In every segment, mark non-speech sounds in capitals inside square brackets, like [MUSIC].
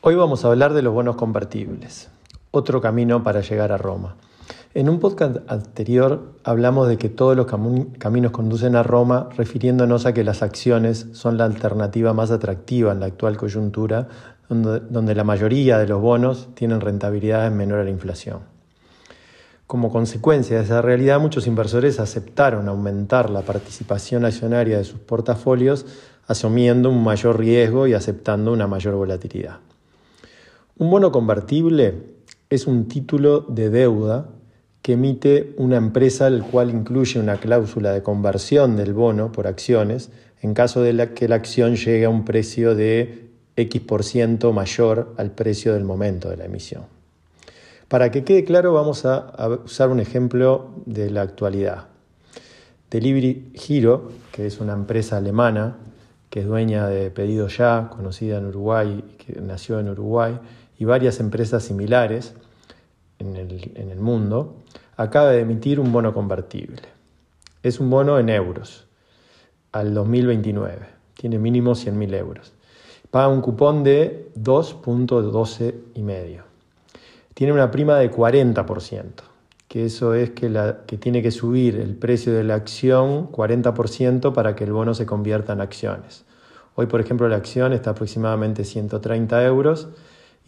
Hoy vamos a hablar de los bonos convertibles, otro camino para llegar a Roma. En un podcast anterior hablamos de que todos los caminos conducen a Roma, refiriéndonos a que las acciones son la alternativa más atractiva en la actual coyuntura, donde, donde la mayoría de los bonos tienen rentabilidades menor a la inflación. Como consecuencia de esa realidad, muchos inversores aceptaron aumentar la participación accionaria de sus portafolios, asumiendo un mayor riesgo y aceptando una mayor volatilidad. Un bono convertible es un título de deuda que emite una empresa el cual incluye una cláusula de conversión del bono por acciones en caso de que la acción llegue a un precio de X% mayor al precio del momento de la emisión. Para que quede claro, vamos a, usar un ejemplo de la actualidad. Delivery Hero, que es una empresa alemana que es dueña de Pedido Ya, conocida en Uruguay, que nació en Uruguay, y varias empresas similares en el, mundo, acaba de emitir un bono convertible. Es un bono en euros al 2029. Tiene mínimo 100.000 euros. Paga un cupón de 2.12 y medio. Tiene una prima de 40%, que eso es que, la, que tiene que subir el precio de la acción 40% para que el bono se convierta en acciones. Hoy, por ejemplo, la acción está aproximadamente 130 euros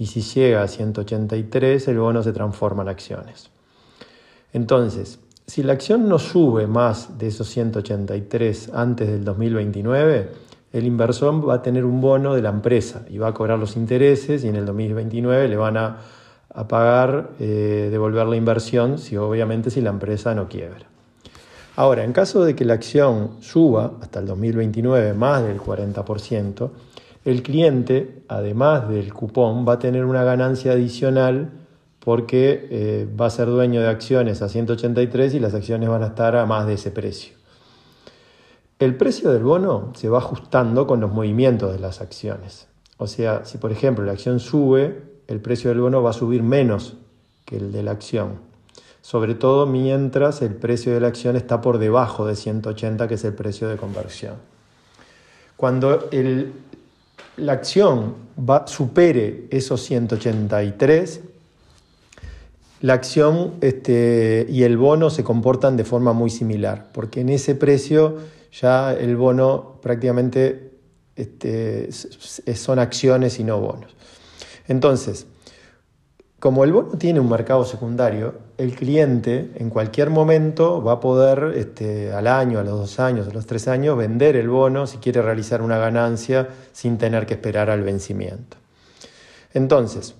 y si llega a 183 el bono se transforma en acciones. Entonces, si la acción no sube más de esos 183 antes del 2029, el inversor va a tener un bono de la empresa y va a cobrar los intereses y en el 2029 le van a, pagar, eh, devolver la inversión, si obviamente si la empresa no quiebra. Ahora, en caso de que la acción suba hasta el 2029 más del 40%, el cliente, además del cupón, va a tener una ganancia adicional porque eh, va a ser dueño de acciones a 183 y las acciones van a estar a más de ese precio. El precio del bono se va ajustando con los movimientos de las acciones. O sea, si por ejemplo la acción sube, el precio del bono va a subir menos que el de la acción. Sobre todo mientras el precio de la acción está por debajo de 180, que es el precio de conversión. Cuando el, la acción va, supere esos 183, la acción este, y el bono se comportan de forma muy similar, porque en ese precio ya el bono prácticamente este, son acciones y no bonos. Entonces, como el bono tiene un mercado secundario, el cliente en cualquier momento va a poder este, al año, a los dos años, a los tres años, vender el bono si quiere realizar una ganancia sin tener que esperar al vencimiento. Entonces,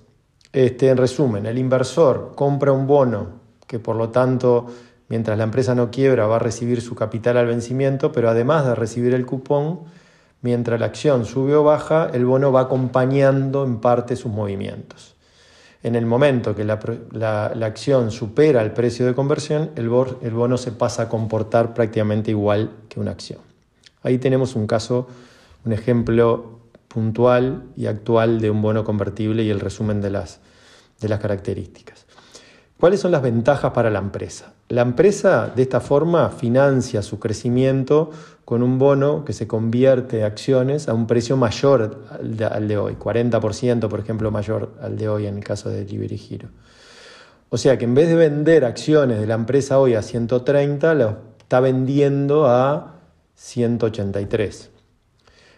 este, en resumen, el inversor compra un bono que por lo tanto, mientras la empresa no quiebra, va a recibir su capital al vencimiento, pero además de recibir el cupón, mientras la acción sube o baja, el bono va acompañando en parte sus movimientos. En el momento que la, acción supera el precio de conversión, el, bono se pasa a comportar prácticamente igual que una acción. Ahí tenemos un caso, un ejemplo puntual y actual de un bono convertible y el resumen de las características. ¿Cuáles son las ventajas para la empresa? La empresa de esta forma financia su crecimiento con un bono que se convierte en acciones a un precio mayor al de, hoy, 40% por ejemplo mayor al de hoy en el caso de Delivery Giro. O sea que en vez de vender acciones de la empresa hoy a 130, lo está vendiendo a 183.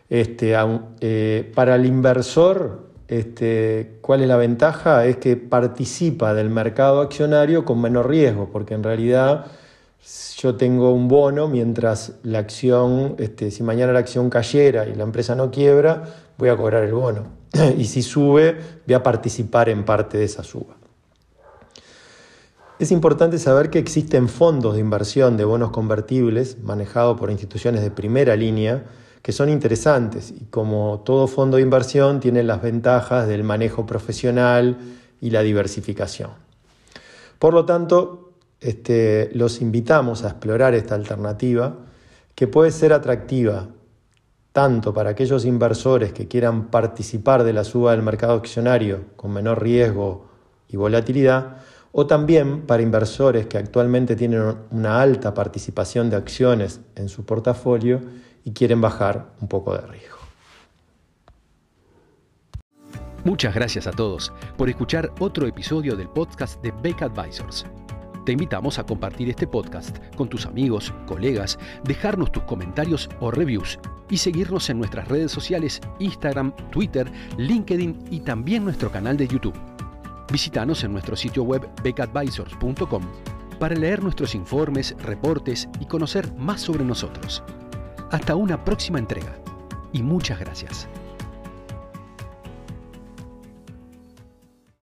Este, eh, para el inversor este, ¿Cuál es la ventaja? Es que participa del mercado accionario con menor riesgo, porque en realidad yo tengo un bono mientras la acción, este, si mañana la acción cayera y la empresa no quiebra, voy a cobrar el bono. [CLEARS THROAT] y si sube, voy a participar en parte de esa suba. Es importante saber que existen fondos de inversión de bonos convertibles manejados por instituciones de primera línea que son interesantes y como todo fondo de inversión tienen las ventajas del manejo profesional y la diversificación. Por lo tanto, este, los invitamos a explorar esta alternativa que puede ser atractiva tanto para aquellos inversores que quieran participar de la suba del mercado accionario con menor riesgo y volatilidad, o también para inversores que actualmente tienen una alta participación de acciones en su portafolio y quieren bajar un poco de riesgo. Muchas gracias a todos por escuchar otro episodio del podcast de Beck Advisors. Te invitamos a compartir este podcast con tus amigos, colegas, dejarnos tus comentarios o reviews y seguirnos en nuestras redes sociales Instagram, Twitter, LinkedIn y también nuestro canal de YouTube. Visítanos en nuestro sitio web beckadvisors.com para leer nuestros informes, reportes y conocer más sobre nosotros. Hasta una próxima entrega y muchas gracias.